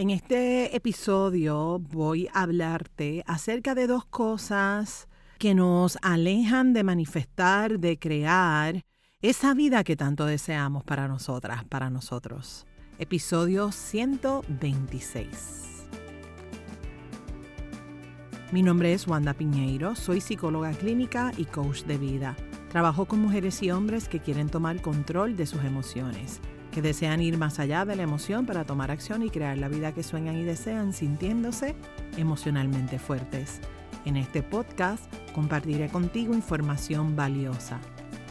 En este episodio voy a hablarte acerca de dos cosas que nos alejan de manifestar, de crear esa vida que tanto deseamos para nosotras, para nosotros. Episodio 126. Mi nombre es Wanda Piñeiro, soy psicóloga clínica y coach de vida. Trabajo con mujeres y hombres que quieren tomar control de sus emociones que desean ir más allá de la emoción para tomar acción y crear la vida que sueñan y desean sintiéndose emocionalmente fuertes. En este podcast compartiré contigo información valiosa,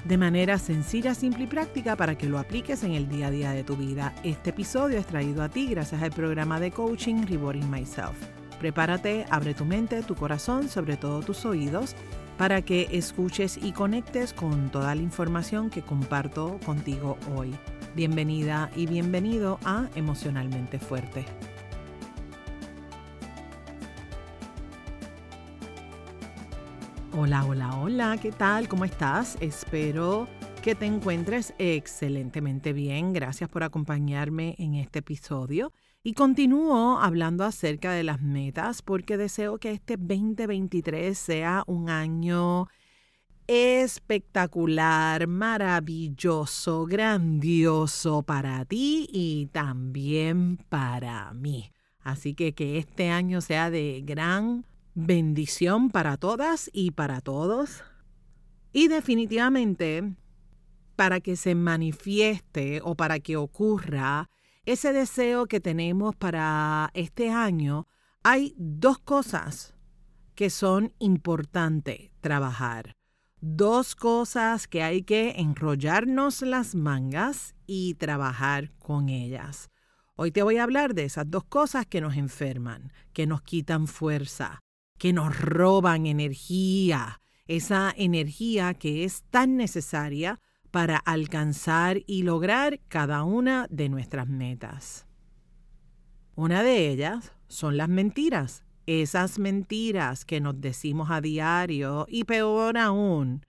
de manera sencilla, simple y práctica para que lo apliques en el día a día de tu vida. Este episodio es traído a ti gracias al programa de coaching Rewarding Myself. Prepárate, abre tu mente, tu corazón, sobre todo tus oídos, para que escuches y conectes con toda la información que comparto contigo hoy. Bienvenida y bienvenido a Emocionalmente Fuerte. Hola, hola, hola, ¿qué tal? ¿Cómo estás? Espero que te encuentres excelentemente bien. Gracias por acompañarme en este episodio. Y continúo hablando acerca de las metas porque deseo que este 2023 sea un año espectacular, maravilloso, grandioso para ti y también para mí. Así que que este año sea de gran bendición para todas y para todos. Y definitivamente, para que se manifieste o para que ocurra ese deseo que tenemos para este año, hay dos cosas que son importantes trabajar dos cosas que hay que enrollarnos las mangas y trabajar con ellas. Hoy te voy a hablar de esas dos cosas que nos enferman, que nos quitan fuerza, que nos roban energía, esa energía que es tan necesaria para alcanzar y lograr cada una de nuestras metas. Una de ellas son las mentiras, esas mentiras que nos decimos a diario y peor aún,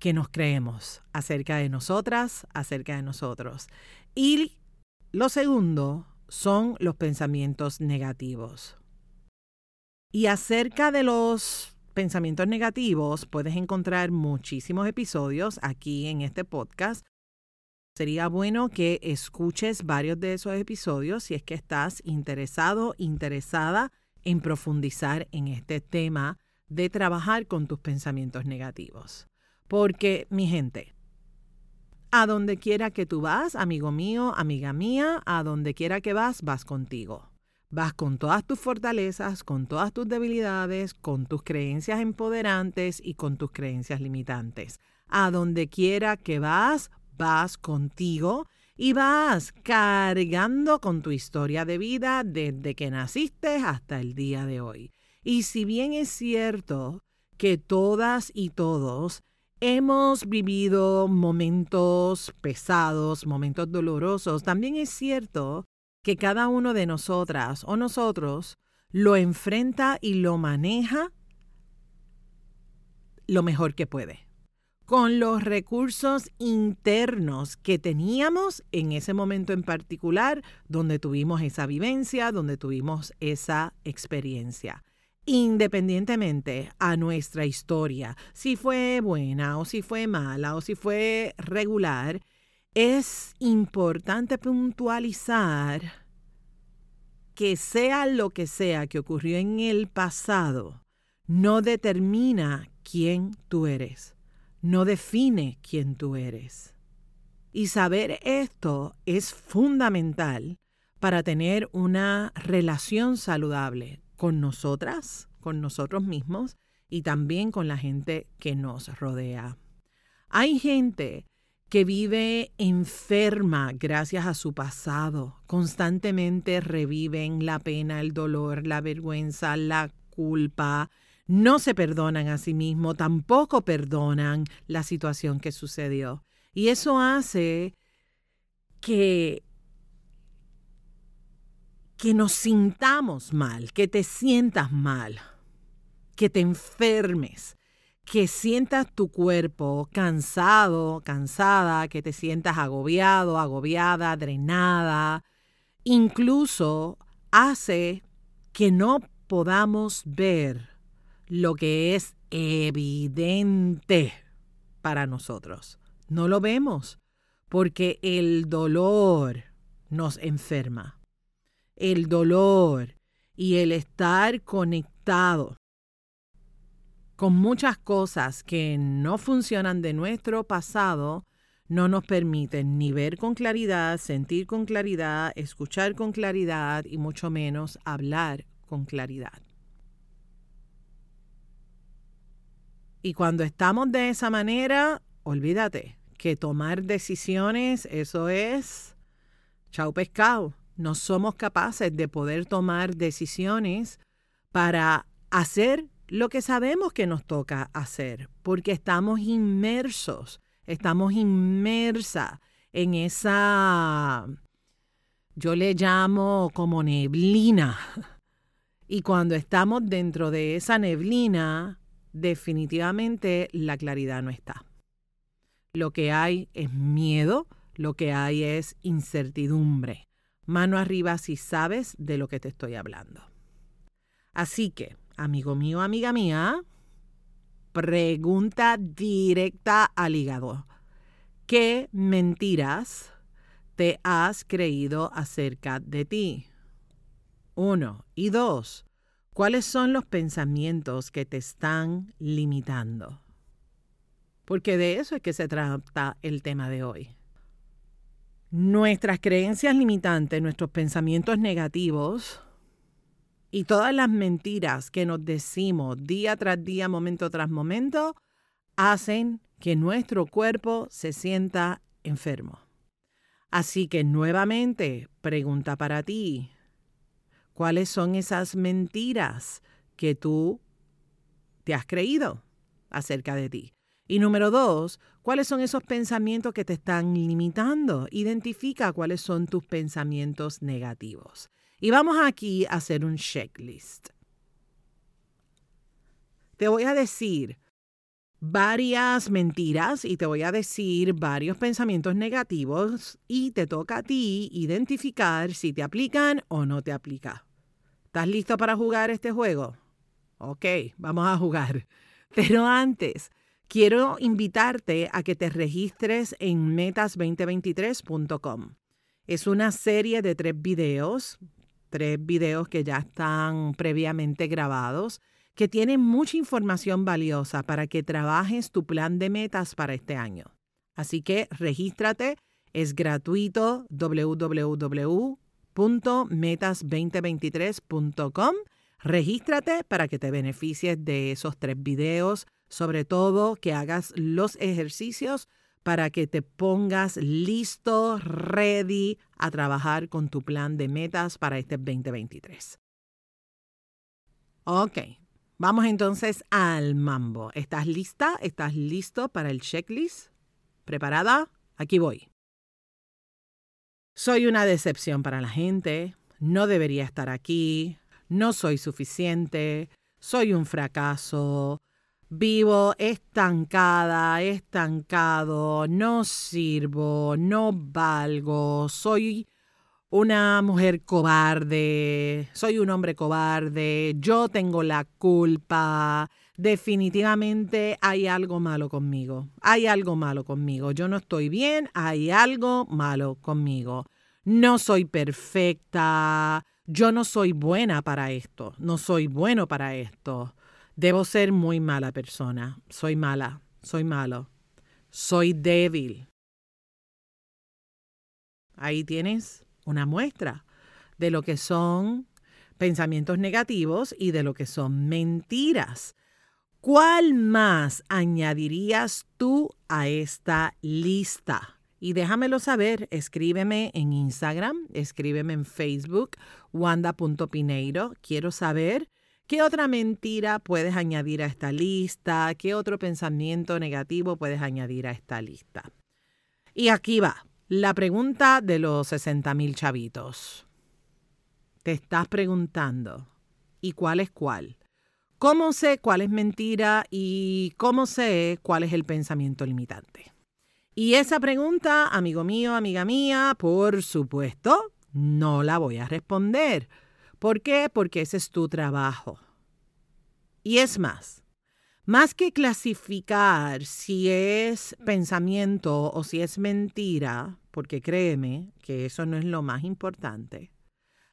que nos creemos acerca de nosotras, acerca de nosotros. Y lo segundo son los pensamientos negativos. Y acerca de los pensamientos negativos puedes encontrar muchísimos episodios aquí en este podcast Sería bueno que escuches varios de esos episodios si es que estás interesado, interesada en profundizar en este tema de trabajar con tus pensamientos negativos. Porque, mi gente, a donde quiera que tú vas, amigo mío, amiga mía, a donde quiera que vas, vas contigo. Vas con todas tus fortalezas, con todas tus debilidades, con tus creencias empoderantes y con tus creencias limitantes. A donde quiera que vas, vas contigo y vas cargando con tu historia de vida desde que naciste hasta el día de hoy. Y si bien es cierto que todas y todos hemos vivido momentos pesados, momentos dolorosos, también es cierto que cada uno de nosotras o nosotros lo enfrenta y lo maneja lo mejor que puede con los recursos internos que teníamos en ese momento en particular, donde tuvimos esa vivencia, donde tuvimos esa experiencia. Independientemente a nuestra historia, si fue buena o si fue mala o si fue regular, es importante puntualizar que sea lo que sea que ocurrió en el pasado, no determina quién tú eres no define quién tú eres. Y saber esto es fundamental para tener una relación saludable con nosotras, con nosotros mismos y también con la gente que nos rodea. Hay gente que vive enferma gracias a su pasado. Constantemente reviven la pena, el dolor, la vergüenza, la culpa, no se perdonan a sí mismos, tampoco perdonan la situación que sucedió. Y eso hace que, que nos sintamos mal, que te sientas mal, que te enfermes, que sientas tu cuerpo cansado, cansada, que te sientas agobiado, agobiada, drenada, incluso hace que no podamos ver lo que es evidente para nosotros. No lo vemos porque el dolor nos enferma. El dolor y el estar conectado con muchas cosas que no funcionan de nuestro pasado no nos permiten ni ver con claridad, sentir con claridad, escuchar con claridad y mucho menos hablar con claridad. Y cuando estamos de esa manera, olvídate que tomar decisiones, eso es chau pescado. No somos capaces de poder tomar decisiones para hacer lo que sabemos que nos toca hacer, porque estamos inmersos, estamos inmersa en esa, yo le llamo como neblina. Y cuando estamos dentro de esa neblina, definitivamente la claridad no está. Lo que hay es miedo, lo que hay es incertidumbre. Mano arriba si sabes de lo que te estoy hablando. Así que, amigo mío, amiga mía, pregunta directa al hígado. ¿Qué mentiras te has creído acerca de ti? Uno. Y dos, ¿cuáles son los pensamientos que te están limitando? Porque de eso es que se trata el tema de hoy. Nuestras creencias limitantes, nuestros pensamientos negativos y todas las mentiras que nos decimos día tras día, momento tras momento, hacen que nuestro cuerpo se sienta enfermo. Así que nuevamente, pregunta para ti, ¿cuáles son esas mentiras que tú te has creído acerca de ti? Y número dos, ¿cuáles son esos pensamientos que te están limitando? Identifica cuáles son tus pensamientos negativos. Y vamos aquí a hacer un checklist. Te voy a decir varias mentiras y te voy a decir varios pensamientos negativos y te toca a ti identificar si te aplican o no te aplican. ¿Estás listo para jugar este juego? Ok, vamos a jugar. Pero antes, quiero invitarte a que te registres en metas2023.com. Es una serie de tres videos, tres videos que ya están previamente grabados, que tienen mucha información valiosa para que trabajes tu plan de metas para este año. Así que regístrate, es gratuito www.metas2023.com. Regístrate para que te beneficies de esos tres videos sobre todo que hagas los ejercicios para que te pongas listo, ready a trabajar con tu plan de metas para este 2023. Ok, vamos entonces al mambo. ¿Estás lista? ¿Estás listo para el checklist? ¿Preparada? Aquí voy. Soy una decepción para la gente, no debería estar aquí, no soy suficiente, soy un fracaso, Vivo estancada, estancado, no sirvo, no valgo, soy una mujer cobarde, soy un hombre cobarde, yo tengo la culpa. Definitivamente hay algo malo conmigo, hay algo malo conmigo, yo no estoy bien, hay algo malo conmigo. No soy perfecta, yo no soy buena para esto, no soy bueno para esto. Debo ser muy mala persona. Soy mala. Soy malo. Soy débil. Ahí tienes una muestra de lo que son pensamientos negativos y de lo que son mentiras. ¿Cuál más añadirías tú a esta lista? Y déjamelo saber, escríbeme en Instagram, escríbeme en Facebook, wanda.pineiro. Quiero saber ¿Qué otra mentira puedes añadir a esta lista? ¿Qué otro pensamiento negativo puedes añadir a esta lista? Y aquí va, la pregunta de los 60 mil chavitos. Te estás preguntando, ¿y cuál es cuál? ¿Cómo sé cuál es mentira y cómo sé cuál es el pensamiento limitante? Y esa pregunta, amigo mío, amiga mía, por supuesto, No la voy a responder. ¿Por qué? Porque ese es tu trabajo. Y es más, más que clasificar si es pensamiento o si es mentira, porque créeme que eso no es lo más importante.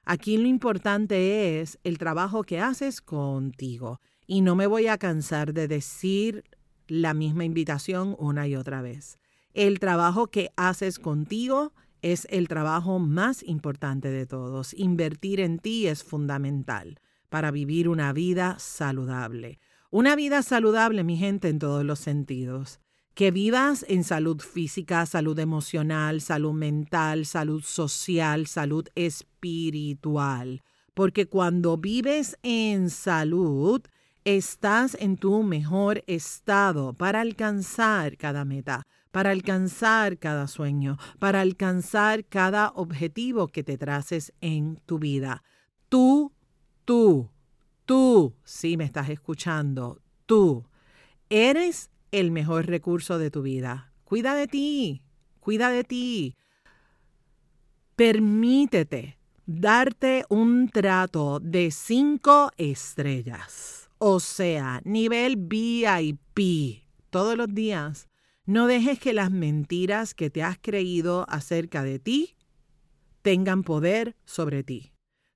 Aquí lo importante es el trabajo que haces contigo. Y no me voy a cansar de decir la misma invitación una y otra vez. El trabajo que haces contigo es el trabajo más importante de todos. Invertir en ti es fundamental para vivir una vida saludable. Una vida saludable, mi gente, en todos los sentidos. Que vivas en salud física, salud emocional, salud mental, salud social, salud espiritual. Porque cuando vives en salud, estás en tu mejor estado para alcanzar cada meta, para alcanzar cada sueño, para alcanzar cada objetivo que te traces en tu vida. Tú, tú, Tú, si me estás escuchando, tú eres el mejor recurso de tu vida. Cuida de ti, cuida de ti. Permítete darte un trato de cinco estrellas, o sea, nivel VIP, todos los días. No dejes que las mentiras que te has creído acerca de ti tengan poder sobre ti.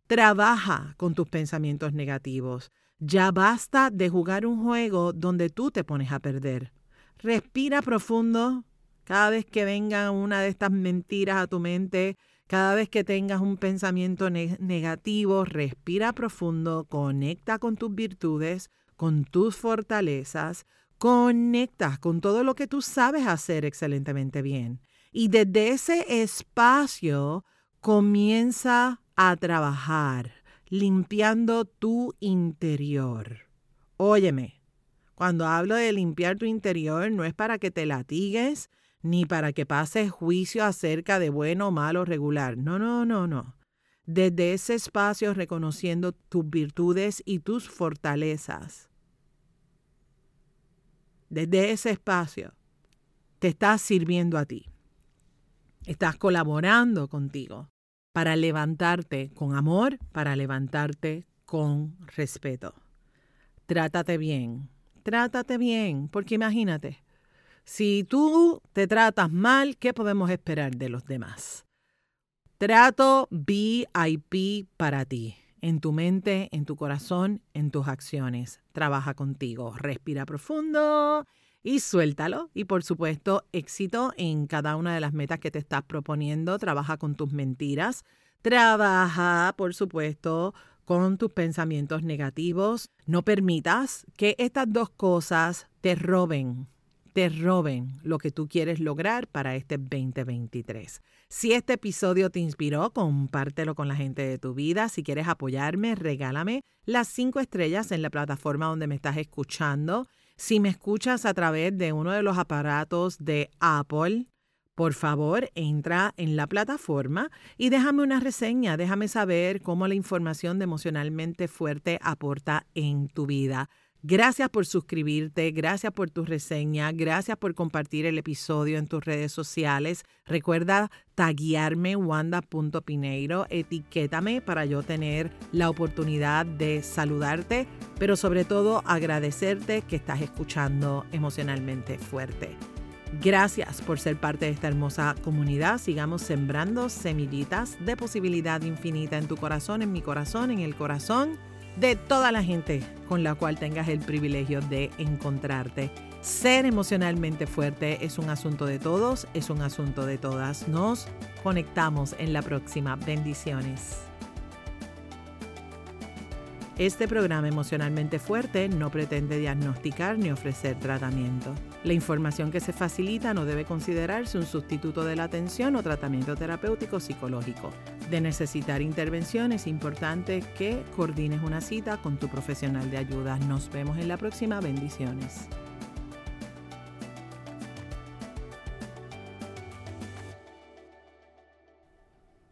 Trabaja con tus pensamientos negativos. Ya basta de jugar un juego donde tú te pones a perder. Respira profundo cada vez que venga una de estas mentiras a tu mente, cada vez que tengas un pensamiento negativo, respira profundo, conecta con tus virtudes, con tus fortalezas, conecta con todo lo que tú sabes hacer excelentemente bien. Y desde ese espacio comienza a trabajar limpiando tu interior. Óyeme, cuando hablo de limpiar tu interior no es para que te latigues ni para que pases juicio acerca de bueno, malo, regular. No, no, no, no. Desde ese espacio reconociendo tus virtudes y tus fortalezas. Desde ese espacio te estás sirviendo a ti. Estás colaborando contigo para levantarte con amor, para levantarte con respeto. Trátate bien, trátate bien, porque imagínate, si tú te tratas mal, ¿qué podemos esperar de los demás? Trato VIP para ti, en tu mente, en tu corazón, en tus acciones. Trabaja contigo, respira profundo y suéltalo. Y por supuesto, éxito en cada una de las metas que te estás proponiendo. Trabaja con tus mentiras. Trabaja, por supuesto, con tus pensamientos negativos. No permitas que estas dos cosas te roben, te roben lo que tú quieres lograr para este 2023. Si este episodio te inspiró, compártelo con la gente de tu vida. Si quieres apoyarme, regálame las cinco estrellas en la plataforma donde me estás escuchando. Si me escuchas a través de uno de los aparatos de Apple, por favor, entra en la plataforma y déjame una reseña, déjame saber cómo la información de emocionalmente fuerte aporta en tu vida. Gracias por suscribirte, gracias por tu reseña, gracias por compartir el episodio en tus redes sociales. Recuerda taguearme wanda.pineiro, etiquétame para yo tener la oportunidad de saludarte, pero sobre todo agradecerte que estás escuchando emocionalmente fuerte. Gracias por ser parte de esta hermosa comunidad. Sigamos sembrando semillitas de posibilidad infinita en tu corazón, en mi corazón, en el corazón de toda la gente con la cual tengas el privilegio de encontrarte. Ser emocionalmente fuerte es un asunto de todos, es un asunto de todas. Nos conectamos en la próxima. Bendiciones. Este programa emocionalmente fuerte no pretende diagnosticar ni ofrecer tratamiento. La información que se facilita no debe considerarse un sustituto de la atención o tratamiento terapéutico psicológico. De necesitar intervención es importante que coordines una cita con tu profesional de ayuda. Nos vemos en la próxima. Bendiciones.